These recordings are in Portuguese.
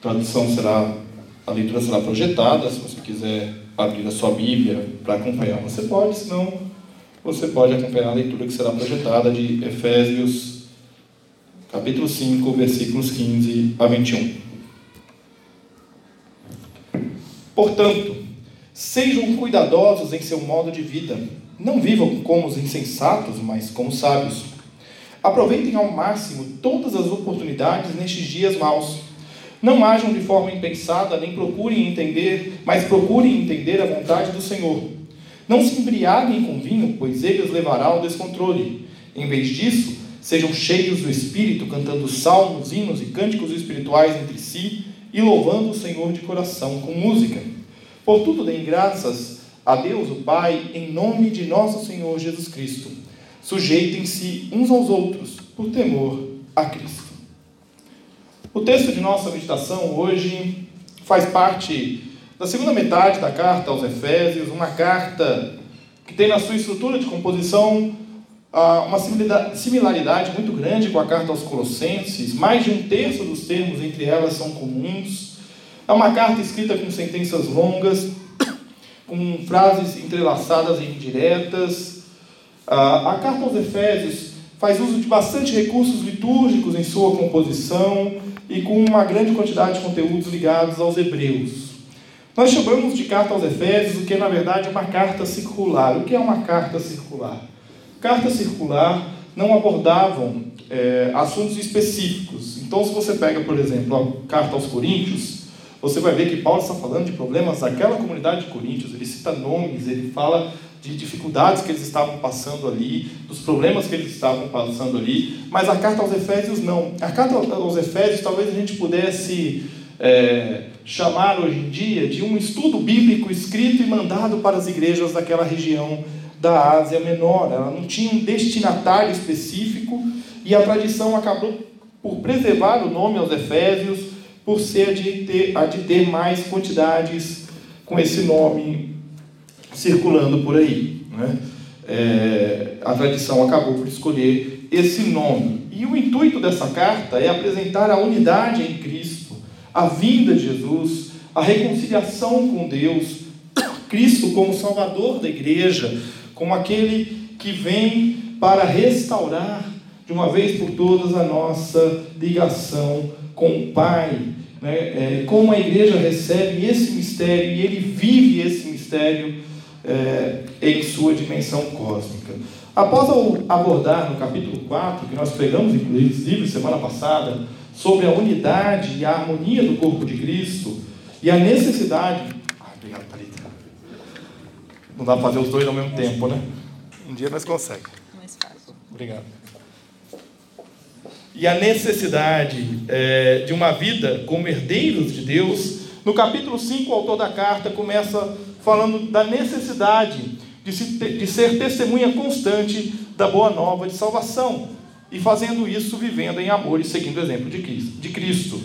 Tradução será, a leitura será projetada, se você quiser abrir a sua Bíblia para acompanhar, você pode, senão você pode acompanhar a leitura que será projetada de Efésios, capítulo 5, versículos 15 a 21. Portanto, sejam cuidadosos em seu modo de vida, não vivam como os insensatos, mas como sábios. Aproveitem ao máximo todas as oportunidades nestes dias maus não ajam de forma impensada, nem procurem entender, mas procurem entender a vontade do Senhor. Não se embriaguem com vinho, pois ele os levará ao descontrole. Em vez disso, sejam cheios do Espírito, cantando salmos, hinos e cânticos espirituais entre si e louvando o Senhor de coração com música. Por tudo deem graças a Deus, o Pai, em nome de nosso Senhor Jesus Cristo. Sujeitem-se uns aos outros por temor a Cristo. O texto de nossa meditação hoje faz parte da segunda metade da carta aos Efésios, uma carta que tem na sua estrutura de composição ah, uma similaridade muito grande com a carta aos Colossenses. Mais de um terço dos termos entre elas são comuns. É uma carta escrita com sentenças longas, com frases entrelaçadas e indiretas. Ah, a carta aos Efésios faz uso de bastante recursos litúrgicos em sua composição e com uma grande quantidade de conteúdos ligados aos hebreus. Nós chamamos de carta aos Efésios o que na verdade é uma carta circular. O que é uma carta circular? Carta circular não abordavam é, assuntos específicos. Então, se você pega, por exemplo, a carta aos Coríntios, você vai ver que Paulo está falando de problemas daquela comunidade de Coríntios. Ele cita nomes, ele fala de dificuldades que eles estavam passando ali, dos problemas que eles estavam passando ali, mas a carta aos Efésios não. A carta aos Efésios talvez a gente pudesse é, chamar hoje em dia de um estudo bíblico escrito e mandado para as igrejas daquela região da Ásia Menor. Ela não tinha um destinatário específico e a tradição acabou por preservar o nome aos Efésios, por ser de ter, a de ter mais quantidades com esse nome circulando por aí. Né? É, a tradição acabou por escolher esse nome. E o intuito dessa carta é apresentar a unidade em Cristo, a vinda de Jesus, a reconciliação com Deus, Cristo como Salvador da igreja, como aquele que vem para restaurar de uma vez por todas a nossa ligação com o Pai. Né? É, como a igreja recebe esse mistério e ele vive esse mistério é, em sua dimensão cósmica. Após abordar no capítulo 4, que nós pegamos inclusive semana passada, sobre a unidade e a harmonia do corpo de Cristo e a necessidade. Obrigado, Thalita. Não dá para fazer os dois ao mesmo tempo, né? Um dia nós conseguimos. Mais fácil. Obrigado. E a necessidade é, de uma vida como herdeiros de Deus. No capítulo 5, o autor da carta começa falando da necessidade de, se, de ser testemunha constante da boa nova de salvação e fazendo isso vivendo em amor e seguindo o exemplo de Cristo.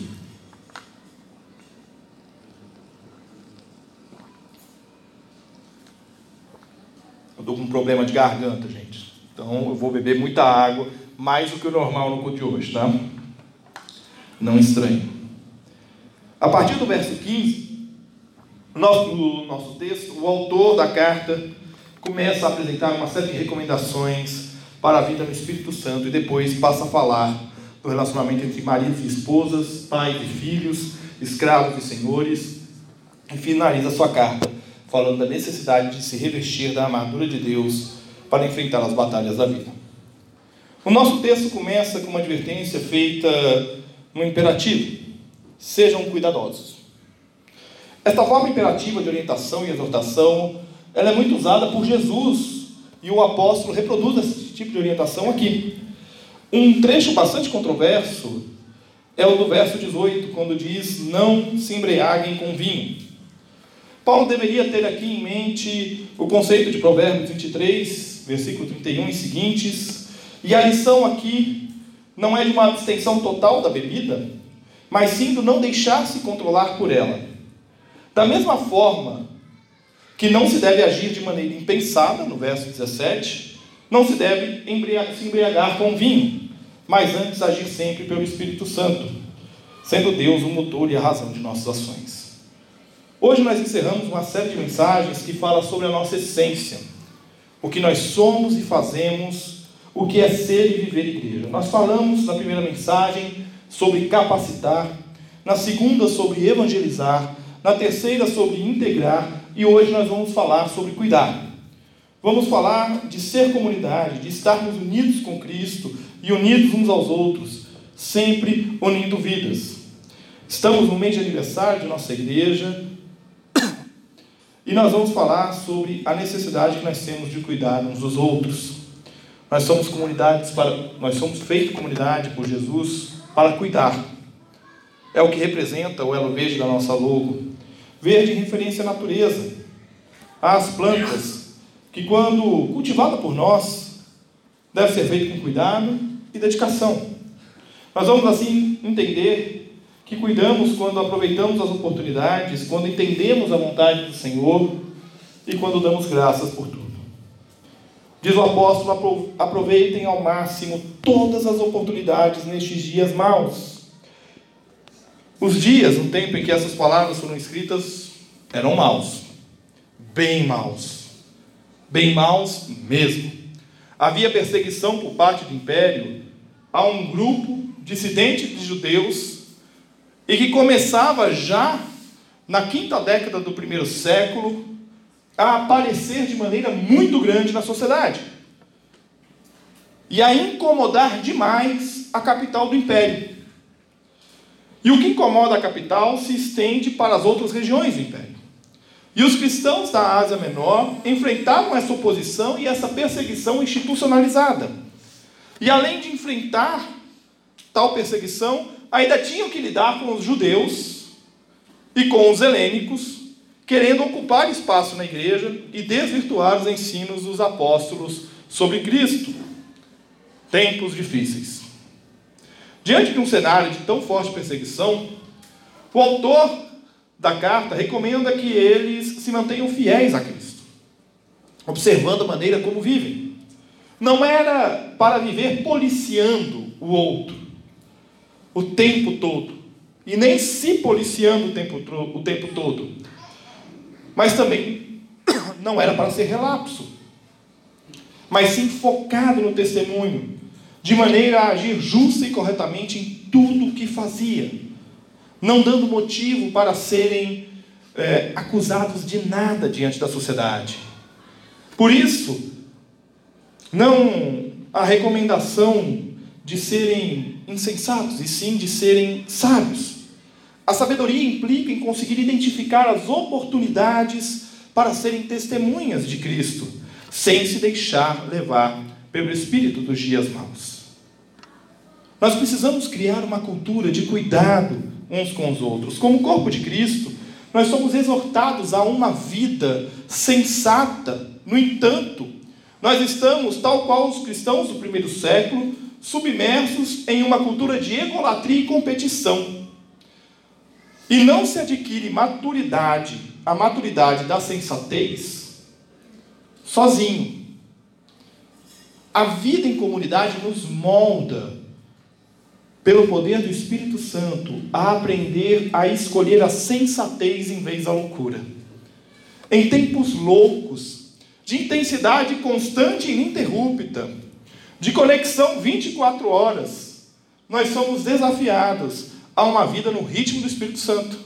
Eu estou com um problema de garganta, gente. Então eu vou beber muita água, mais do que o normal no culto de hoje, tá? Não estranhe. A partir do verso 15, no nosso texto, o autor da carta começa a apresentar uma série de recomendações para a vida no Espírito Santo e depois passa a falar do relacionamento entre maridos e esposas, pais e filhos, escravos e senhores, e finaliza sua carta falando da necessidade de se revestir da armadura de Deus para enfrentar as batalhas da vida. O nosso texto começa com uma advertência feita no imperativo: sejam cuidadosos. Esta forma imperativa de orientação e exortação, ela é muito usada por Jesus e o apóstolo reproduz esse tipo de orientação aqui. Um trecho bastante controverso é o do verso 18, quando diz: Não se embriaguem com vinho. Paulo deveria ter aqui em mente o conceito de Provérbios 23, versículo 31 e seguintes, e a lição aqui não é de uma abstenção total da bebida, mas sim do não deixar-se controlar por ela. Da mesma forma que não se deve agir de maneira impensada, no verso 17, não se deve se embriagar com vinho, mas antes agir sempre pelo Espírito Santo, sendo Deus o motor e a razão de nossas ações. Hoje nós encerramos uma série de mensagens que fala sobre a nossa essência, o que nós somos e fazemos, o que é ser e viver igreja. Nós falamos na primeira mensagem sobre capacitar, na segunda sobre evangelizar, na terceira sobre integrar e hoje nós vamos falar sobre cuidar. Vamos falar de ser comunidade, de estarmos unidos com Cristo e unidos uns aos outros, sempre unindo vidas. Estamos no mês de aniversário de nossa igreja e nós vamos falar sobre a necessidade que nós temos de cuidar uns dos outros. Nós somos comunidades para, nós somos feitos comunidade por Jesus para cuidar. É o que representa o elo verde da nossa logo. Verde em referência à natureza, às plantas, que quando cultivada por nós, deve ser feito com cuidado e dedicação. Nós vamos assim entender que cuidamos quando aproveitamos as oportunidades, quando entendemos a vontade do Senhor e quando damos graças por tudo. Diz o apóstolo: aproveitem ao máximo todas as oportunidades nestes dias maus os dias, no tempo em que essas palavras foram escritas, eram maus. Bem maus. Bem maus mesmo. Havia perseguição por parte do império a um grupo dissidente de judeus e que começava já na quinta década do primeiro século a aparecer de maneira muito grande na sociedade e a incomodar demais a capital do império. E o que incomoda a capital se estende para as outras regiões do império. E os cristãos da Ásia Menor enfrentavam essa oposição e essa perseguição institucionalizada. E além de enfrentar tal perseguição, ainda tinham que lidar com os judeus e com os helênicos, querendo ocupar espaço na igreja e desvirtuar os ensinos dos apóstolos sobre Cristo. Tempos difíceis. Diante de um cenário de tão forte perseguição, o autor da carta recomenda que eles se mantenham fiéis a Cristo, observando a maneira como vivem. Não era para viver policiando o outro o tempo todo, e nem se policiando o tempo, o tempo todo, mas também não era para ser relapso, mas sim focado no testemunho, de maneira a agir justa e corretamente em tudo o que fazia, não dando motivo para serem é, acusados de nada diante da sociedade. Por isso, não a recomendação de serem insensatos, e sim de serem sábios. A sabedoria implica em conseguir identificar as oportunidades para serem testemunhas de Cristo, sem se deixar levar pelo espírito dos dias maus. Nós precisamos criar uma cultura de cuidado uns com os outros. Como corpo de Cristo, nós somos exortados a uma vida sensata. No entanto, nós estamos, tal qual os cristãos do primeiro século, submersos em uma cultura de egolatria e competição. E não se adquire maturidade, a maturidade da sensatez, sozinho. A vida em comunidade nos molda pelo poder do Espírito Santo, a aprender a escolher a sensatez em vez da loucura. Em tempos loucos, de intensidade constante e ininterrupta, de conexão 24 horas, nós somos desafiados a uma vida no ritmo do Espírito Santo.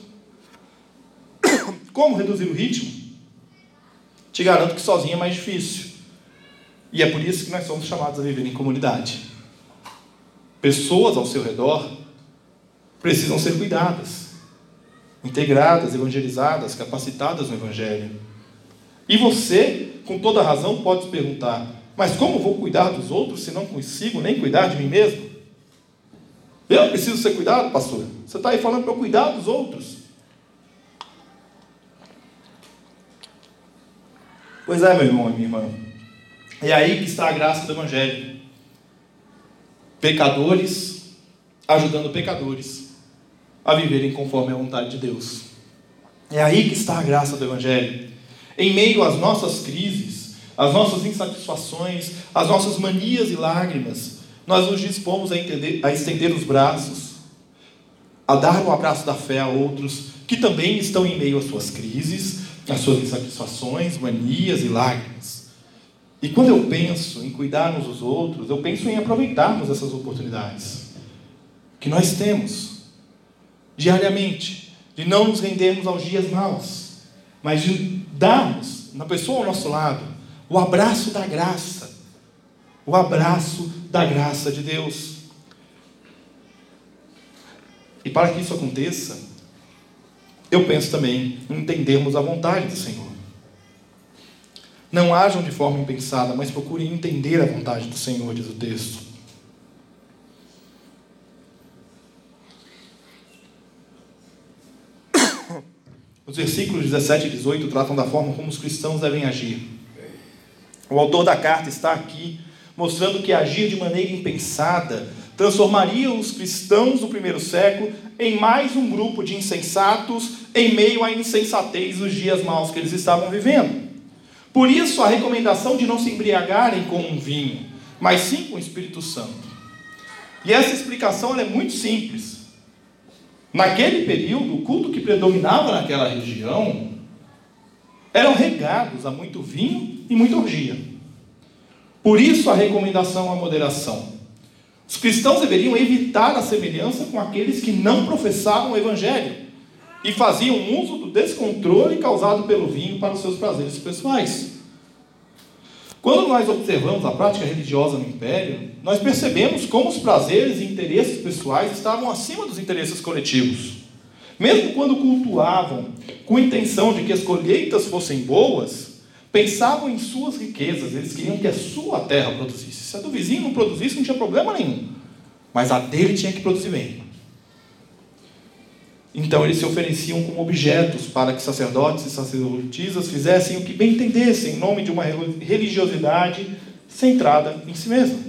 Como reduzir o ritmo? Te garanto que sozinho é mais difícil. E é por isso que nós somos chamados a viver em comunidade pessoas ao seu redor precisam ser cuidadas, integradas, evangelizadas, capacitadas no Evangelho. E você, com toda razão, pode se perguntar: mas como vou cuidar dos outros se não consigo nem cuidar de mim mesmo? Eu preciso ser cuidado, pastor? Você está aí falando para eu cuidar dos outros. Pois é, meu irmão e minha irmã. É aí que está a graça do Evangelho. Pecadores ajudando pecadores a viverem conforme a vontade de Deus. É aí que está a graça do Evangelho. Em meio às nossas crises, às nossas insatisfações, às nossas manias e lágrimas, nós nos dispomos a, entender, a estender os braços, a dar um abraço da fé a outros que também estão em meio às suas crises, às suas insatisfações, manias e lágrimas. E quando eu penso em cuidar uns dos outros, eu penso em aproveitarmos essas oportunidades que nós temos diariamente, de não nos rendermos aos dias maus, mas de darmos na pessoa ao nosso lado o abraço da graça, o abraço da graça de Deus. E para que isso aconteça, eu penso também em entendermos a vontade do Senhor. Não ajam de forma impensada, mas procurem entender a vontade do Senhor, diz o texto. Os versículos 17 e 18 tratam da forma como os cristãos devem agir. O autor da carta está aqui mostrando que agir de maneira impensada transformaria os cristãos do primeiro século em mais um grupo de insensatos em meio à insensatez dos dias maus que eles estavam vivendo. Por isso, a recomendação de não se embriagarem com um vinho, mas sim com o Espírito Santo. E essa explicação é muito simples. Naquele período, o culto que predominava naquela região eram regados a muito vinho e muita orgia. Por isso a recomendação à moderação. Os cristãos deveriam evitar a semelhança com aqueles que não professavam o evangelho e faziam uso do descontrole causado pelo vinho para os seus prazeres pessoais. Quando nós observamos a prática religiosa no Império, nós percebemos como os prazeres e interesses pessoais estavam acima dos interesses coletivos. Mesmo quando cultuavam com a intenção de que as colheitas fossem boas, pensavam em suas riquezas, eles queriam que a sua terra produzisse. Se a do vizinho não produzisse, não tinha problema nenhum. Mas a dele tinha que produzir bem. Então eles se ofereciam como objetos para que sacerdotes e sacerdotisas fizessem o que bem entendessem, em nome de uma religiosidade centrada em si mesma.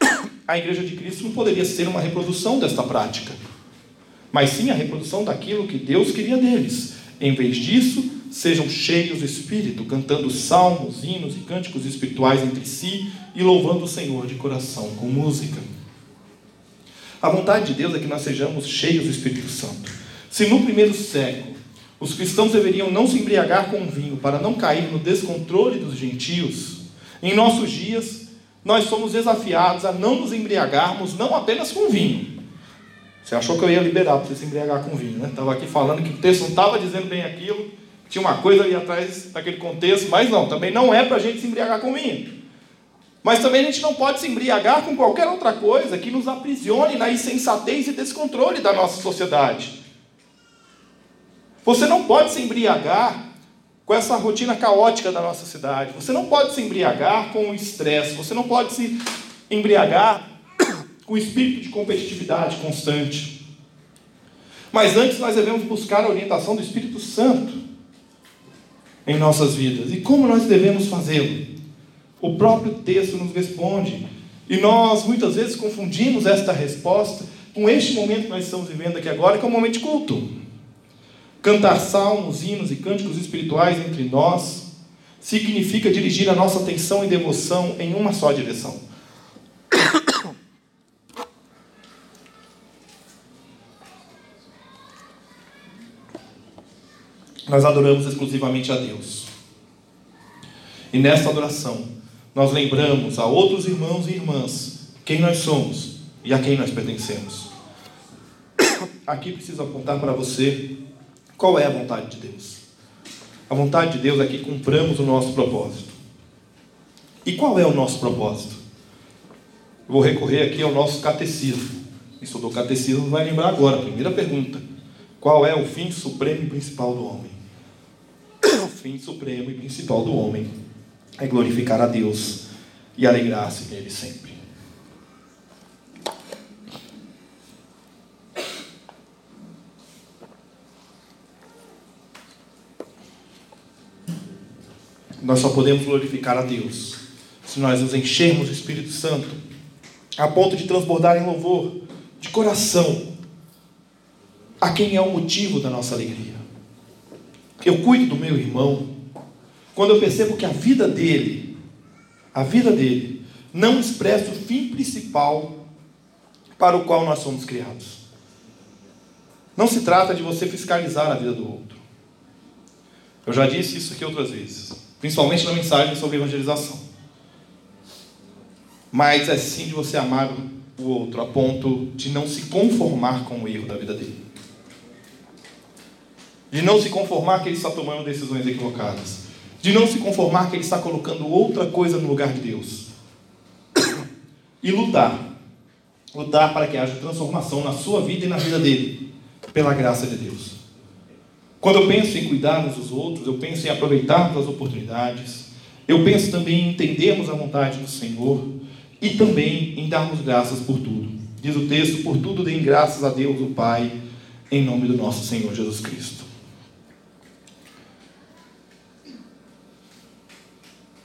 A Igreja de Cristo não poderia ser uma reprodução desta prática, mas sim a reprodução daquilo que Deus queria deles. Em vez disso, sejam cheios do Espírito, cantando salmos, hinos e cânticos espirituais entre si e louvando o Senhor de coração com música. A vontade de Deus é que nós sejamos cheios do Espírito Santo. Se no primeiro século os cristãos deveriam não se embriagar com vinho para não cair no descontrole dos gentios, em nossos dias nós somos desafiados a não nos embriagarmos não apenas com vinho. Você achou que eu ia liberar para você se embriagar com vinho, né? Estava aqui falando que o texto não estava dizendo bem aquilo, tinha uma coisa ali atrás daquele contexto, mas não, também não é para a gente se embriagar com vinho. Mas também a gente não pode se embriagar com qualquer outra coisa que nos aprisione na insensatez e descontrole da nossa sociedade. Você não pode se embriagar com essa rotina caótica da nossa cidade. Você não pode se embriagar com o estresse. Você não pode se embriagar com o espírito de competitividade constante. Mas antes nós devemos buscar a orientação do Espírito Santo em nossas vidas. E como nós devemos fazê-lo? O próprio texto nos responde. E nós muitas vezes confundimos esta resposta com este momento que nós estamos vivendo aqui agora, que é um momento de culto. Cantar salmos, hinos e cânticos espirituais entre nós significa dirigir a nossa atenção e devoção em uma só direção. Nós adoramos exclusivamente a Deus. E nesta adoração, nós lembramos a outros irmãos e irmãs quem nós somos e a quem nós pertencemos. Aqui preciso apontar para você qual é a vontade de Deus. A vontade de Deus é que cumpramos o nosso propósito. E qual é o nosso propósito? Vou recorrer aqui ao nosso catecismo. Quem estudou catecismo vai lembrar agora. Primeira pergunta: Qual é o fim supremo e principal do homem? O fim supremo e principal do homem é glorificar a Deus e alegrar-se nele sempre. Nós só podemos glorificar a Deus se nós nos enchermos do Espírito Santo a ponto de transbordar em louvor de coração a quem é o motivo da nossa alegria. Eu cuido do meu irmão, quando eu percebo que a vida dele, a vida dele, não expressa o fim principal para o qual nós somos criados. Não se trata de você fiscalizar a vida do outro. Eu já disse isso aqui outras vezes, principalmente na mensagem sobre evangelização. Mas é sim de você amar o outro a ponto de não se conformar com o erro da vida dele. De não se conformar que ele está tomando decisões equivocadas. De não se conformar que ele está colocando outra coisa no lugar de Deus. E lutar. Lutar para que haja transformação na sua vida e na vida dele. Pela graça de Deus. Quando eu penso em cuidarmos dos outros, eu penso em aproveitarmos as oportunidades. Eu penso também em entendermos a vontade do Senhor e também em darmos graças por tudo. Diz o texto: por tudo deem graças a Deus, o Pai, em nome do nosso Senhor Jesus Cristo.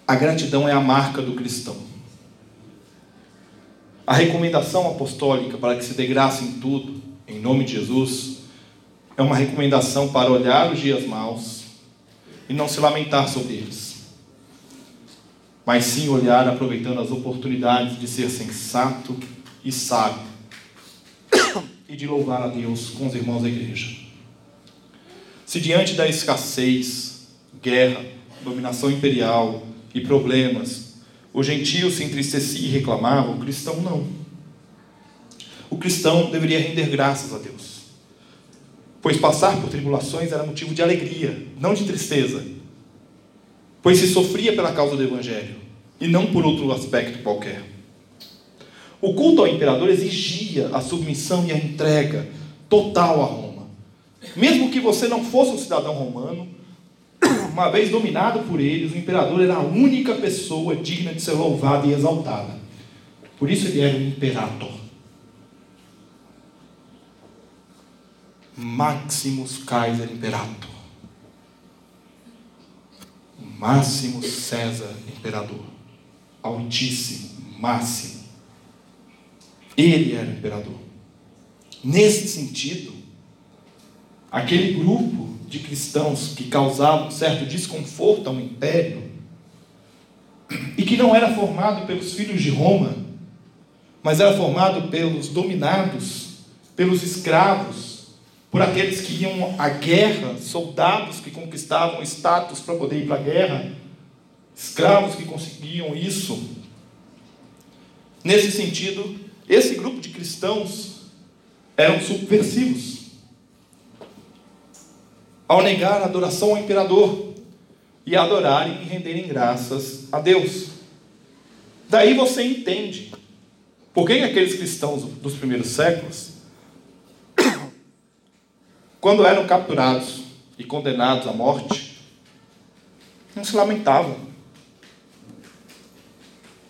A gratidão é a marca do cristão. A recomendação apostólica para que se dê graça em tudo, em nome de Jesus, é uma recomendação para olhar os dias maus e não se lamentar sobre eles mas sim olhar aproveitando as oportunidades de ser sensato e sábio e de louvar a Deus com os irmãos da igreja. Se diante da escassez, guerra, dominação imperial e problemas, o gentio se entristecia e reclamava, o cristão não. O cristão deveria render graças a Deus, pois passar por tribulações era motivo de alegria, não de tristeza pois se sofria pela causa do Evangelho e não por outro aspecto qualquer. O culto ao imperador exigia a submissão e a entrega total a Roma. Mesmo que você não fosse um cidadão romano, uma vez dominado por eles, o imperador era a única pessoa digna de ser louvada e exaltada. Por isso ele era o imperator. Maximus Kaiser Imperator máximo César imperador, altíssimo, máximo. Ele era imperador. Nesse sentido, aquele grupo de cristãos que causavam certo desconforto ao império e que não era formado pelos filhos de Roma, mas era formado pelos dominados, pelos escravos, por aqueles que iam à guerra, soldados que conquistavam status para poder ir para a guerra, escravos que conseguiam isso. Nesse sentido, esse grupo de cristãos eram subversivos. Ao negar a adoração ao imperador e adorarem e renderem graças a Deus. Daí você entende por que aqueles cristãos dos primeiros séculos quando eram capturados e condenados à morte, não se lamentavam.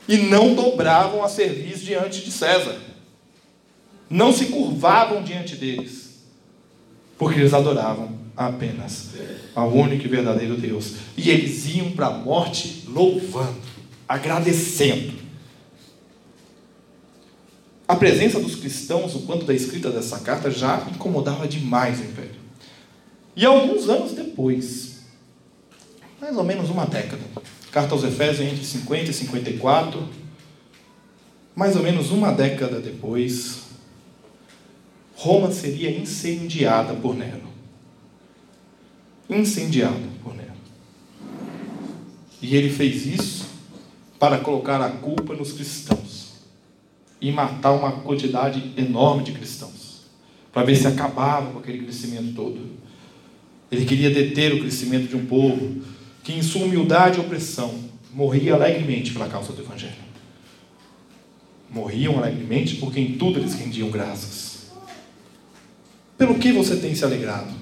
E não dobravam a serviço diante de César. Não se curvavam diante deles. Porque eles adoravam apenas ao único e verdadeiro Deus. E eles iam para a morte louvando, agradecendo a presença dos cristãos, o quanto da escrita dessa carta, já incomodava demais o império. E alguns anos depois, mais ou menos uma década, carta aos Efésios entre 50 e 54, mais ou menos uma década depois, Roma seria incendiada por Nero. Incendiada por Nero. E ele fez isso para colocar a culpa nos cristãos e matar uma quantidade enorme de cristãos, para ver se acabava com aquele crescimento todo. Ele queria deter o crescimento de um povo que, em sua humildade e opressão, morria alegremente pela causa do Evangelho. Morriam alegremente porque em tudo eles rendiam graças. Pelo que você tem se alegrado?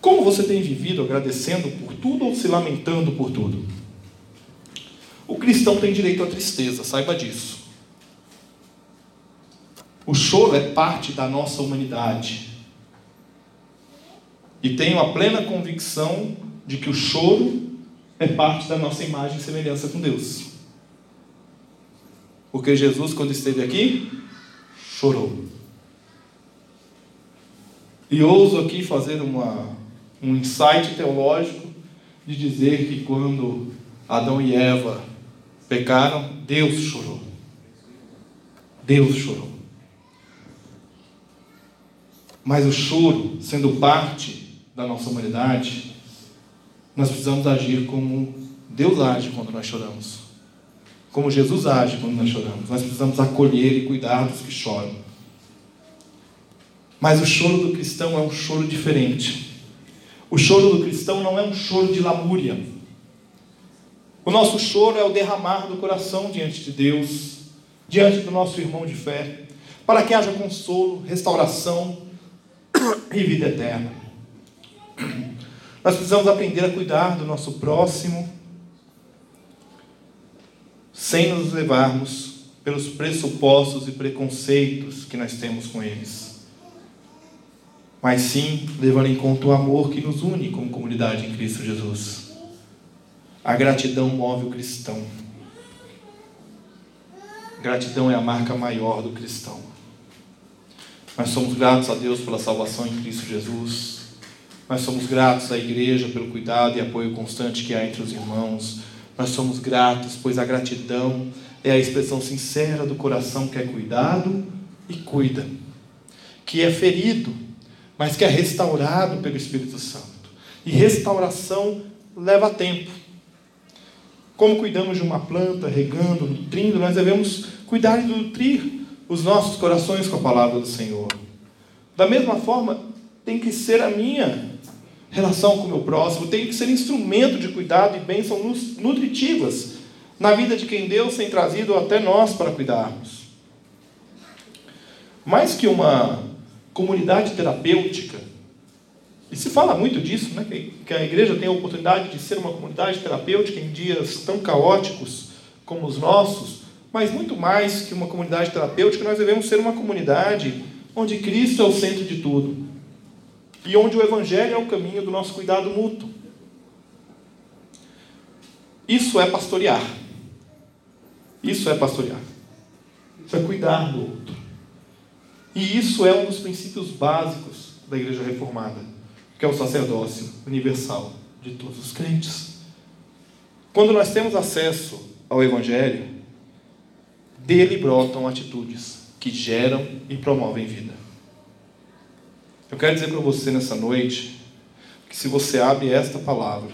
Como você tem vivido agradecendo por tudo ou se lamentando por tudo? O cristão tem direito à tristeza, saiba disso. O choro é parte da nossa humanidade. E tenho a plena convicção de que o choro é parte da nossa imagem e semelhança com Deus. Porque Jesus, quando esteve aqui, chorou. E ouso aqui fazer uma, um insight teológico de dizer que quando Adão e Eva pecaram, Deus chorou. Deus chorou. Mas o choro, sendo parte da nossa humanidade, nós precisamos agir como Deus age quando nós choramos. Como Jesus age quando nós choramos. Nós precisamos acolher e cuidar dos que choram. Mas o choro do cristão é um choro diferente. O choro do cristão não é um choro de lamúria. O nosso choro é o derramar do coração diante de Deus, diante do nosso irmão de fé, para que haja consolo, restauração e vida eterna. Nós precisamos aprender a cuidar do nosso próximo sem nos levarmos pelos pressupostos e preconceitos que nós temos com eles, mas sim levando em conta o amor que nos une como comunidade em Cristo Jesus. A gratidão move o cristão. Gratidão é a marca maior do cristão. Nós somos gratos a Deus pela salvação em Cristo Jesus. Nós somos gratos à igreja pelo cuidado e apoio constante que há entre os irmãos. Nós somos gratos, pois a gratidão é a expressão sincera do coração que é cuidado e cuida, que é ferido, mas que é restaurado pelo Espírito Santo. E restauração leva tempo. Como cuidamos de uma planta, regando, nutrindo, nós devemos cuidar e nutrir os nossos corações com a palavra do Senhor. Da mesma forma, tem que ser a minha relação com o meu próximo, tem que ser instrumento de cuidado e bênção nutritivas na vida de quem Deus tem trazido até nós para cuidarmos. Mais que uma comunidade terapêutica, e se fala muito disso, né, que a igreja tem a oportunidade de ser uma comunidade terapêutica em dias tão caóticos como os nossos, mas muito mais que uma comunidade terapêutica, nós devemos ser uma comunidade onde Cristo é o centro de tudo e onde o Evangelho é o caminho do nosso cuidado mútuo. Isso é pastorear. Isso é pastorear. Isso é cuidar do outro. E isso é um dos princípios básicos da Igreja Reformada, que é o sacerdócio universal de todos os crentes. Quando nós temos acesso ao Evangelho, dele brotam atitudes que geram e promovem vida. Eu quero dizer para você nessa noite que se você abre esta palavra,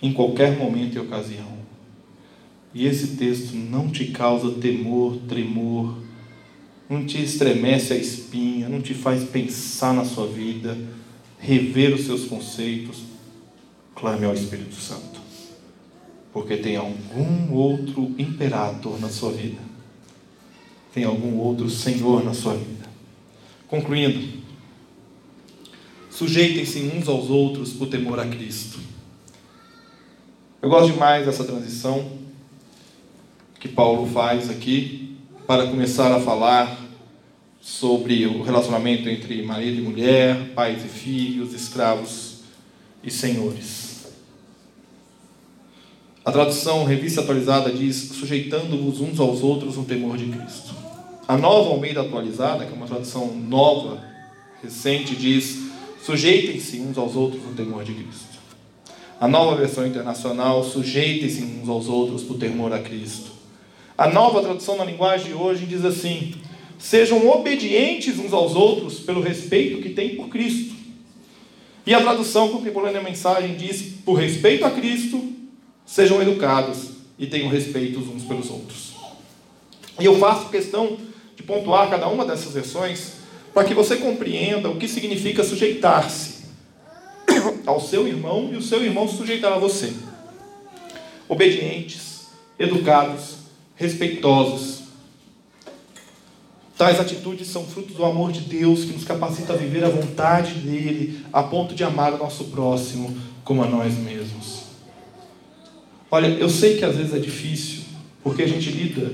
em qualquer momento e ocasião, e esse texto não te causa temor, tremor, não te estremece a espinha, não te faz pensar na sua vida, rever os seus conceitos, clame ao Espírito Santo porque tem algum outro imperator na sua vida, tem algum outro senhor na sua vida. Concluindo, sujeitem-se uns aos outros por temor a Cristo. Eu gosto demais dessa transição que Paulo faz aqui para começar a falar sobre o relacionamento entre marido e mulher, pais e filhos, escravos e senhores. A tradução revista atualizada diz: sujeitando-vos uns aos outros no temor de Cristo. A nova Almeida atualizada, que é uma tradução nova, recente, diz: sujeitem-se uns aos outros no temor de Cristo. A nova versão internacional, sujeitem-se uns aos outros por temor a Cristo. A nova tradução na linguagem de hoje diz assim: sejam obedientes uns aos outros pelo respeito que têm por Cristo. E a tradução contemporânea da mensagem diz: por respeito a Cristo, sejam educados e tenham respeito uns pelos outros. E eu faço questão de pontuar cada uma dessas versões para que você compreenda o que significa sujeitar-se ao seu irmão e o seu irmão se sujeitar a você. Obedientes, educados, respeitosos. Tais atitudes são frutos do amor de Deus que nos capacita a viver a vontade dele, a ponto de amar o nosso próximo como a nós mesmos. Olha, eu sei que às vezes é difícil, porque a gente lida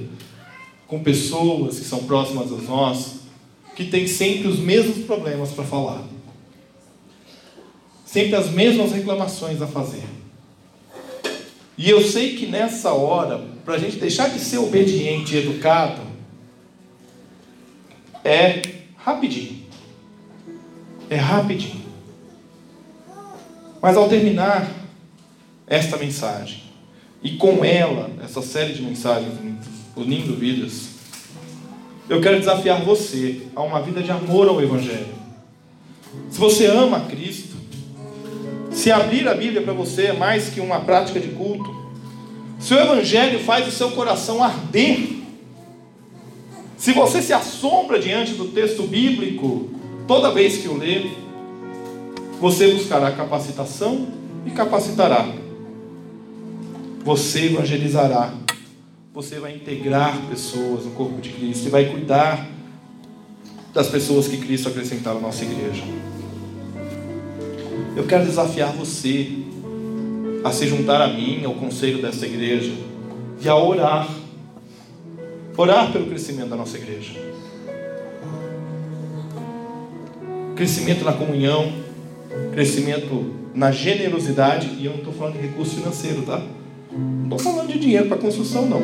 com pessoas que são próximas a nós, que têm sempre os mesmos problemas para falar, sempre as mesmas reclamações a fazer. E eu sei que nessa hora, para a gente deixar de ser obediente e educado, é rapidinho. É rapidinho. Mas ao terminar esta mensagem, e com ela, essa série de mensagens unindo vidas, eu quero desafiar você a uma vida de amor ao Evangelho. Se você ama Cristo, se abrir a Bíblia para você é mais que uma prática de culto, se o Evangelho faz o seu coração arder, se você se assombra diante do texto bíblico toda vez que o lê, você buscará capacitação e capacitará. Você evangelizará. Você vai integrar pessoas no corpo de Cristo e vai cuidar das pessoas que Cristo acrescentar na nossa igreja. Eu quero desafiar você a se juntar a mim, ao conselho dessa igreja, e a orar. Orar pelo crescimento da nossa igreja. Crescimento na comunhão, crescimento na generosidade, e eu não estou falando de recurso financeiro, tá? Não estou falando de dinheiro para construção, não.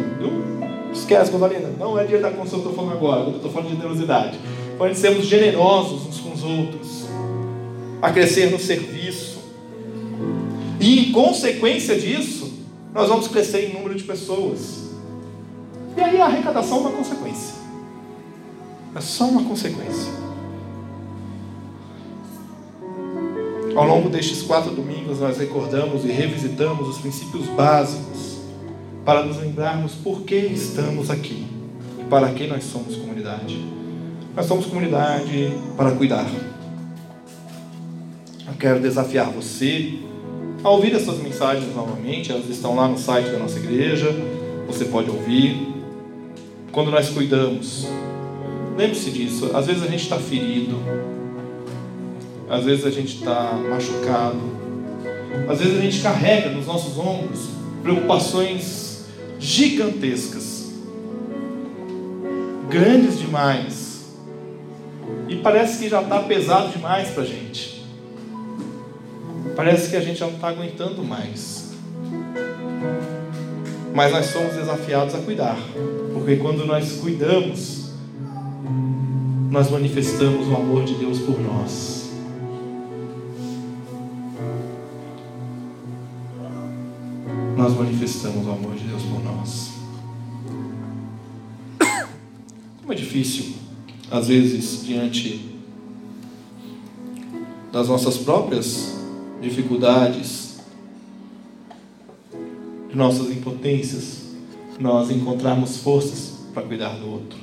Esquece, Covalina. Não é dinheiro da construção que eu estou falando agora. Eu estou falando de generosidade. De sermos generosos uns com os outros. A crescer no serviço. E em consequência disso, nós vamos crescer em número de pessoas. E aí a arrecadação é uma consequência. É só uma consequência. Ao longo destes quatro domingos, nós recordamos e revisitamos os princípios básicos para nos lembrarmos por que estamos aqui e para que nós somos comunidade. Nós somos comunidade para cuidar. Eu quero desafiar você a ouvir essas mensagens novamente, elas estão lá no site da nossa igreja, você pode ouvir. Quando nós cuidamos, lembre-se disso, às vezes a gente está ferido, às vezes a gente está machucado. Às vezes a gente carrega nos nossos ombros preocupações gigantescas, grandes demais. E parece que já está pesado demais para a gente. Parece que a gente já não está aguentando mais. Mas nós somos desafiados a cuidar, porque quando nós cuidamos, nós manifestamos o amor de Deus por nós. nós manifestamos o amor de Deus por nós. Como é difícil, às vezes, diante das nossas próprias dificuldades, de nossas impotências, nós encontrarmos forças para cuidar do outro.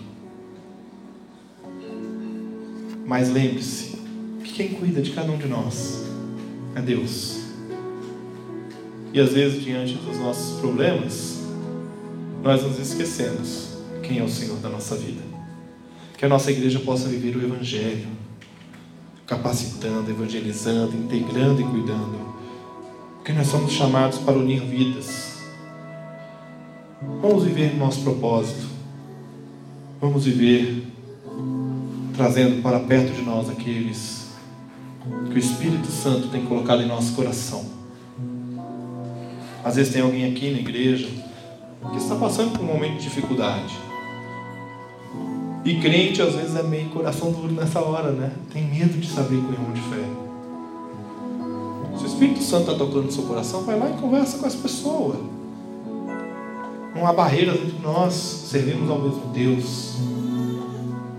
Mas lembre-se que quem cuida de cada um de nós é Deus. E às vezes, diante dos nossos problemas, nós nos esquecemos quem é o Senhor da nossa vida. Que a nossa igreja possa viver o Evangelho, capacitando, evangelizando, integrando e cuidando. Porque nós somos chamados para unir vidas. Vamos viver nosso propósito. Vamos viver trazendo para perto de nós aqueles que o Espírito Santo tem colocado em nosso coração às vezes tem alguém aqui na igreja que está passando por um momento de dificuldade. E crente às vezes é meio coração duro nessa hora, né? Tem medo de saber com irmão de fé. Se o Espírito Santo está tocando no seu coração, vai lá e conversa com essa pessoa. Não há barreiras entre nós, servimos ao mesmo Deus,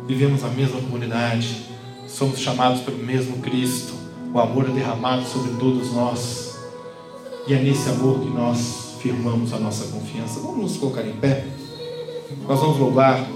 vivemos a mesma comunidade, somos chamados pelo mesmo Cristo, o amor é derramado sobre todos nós. E é nesse amor que nós firmamos a nossa confiança. Vamos nos colocar em pé. Nós vamos louvar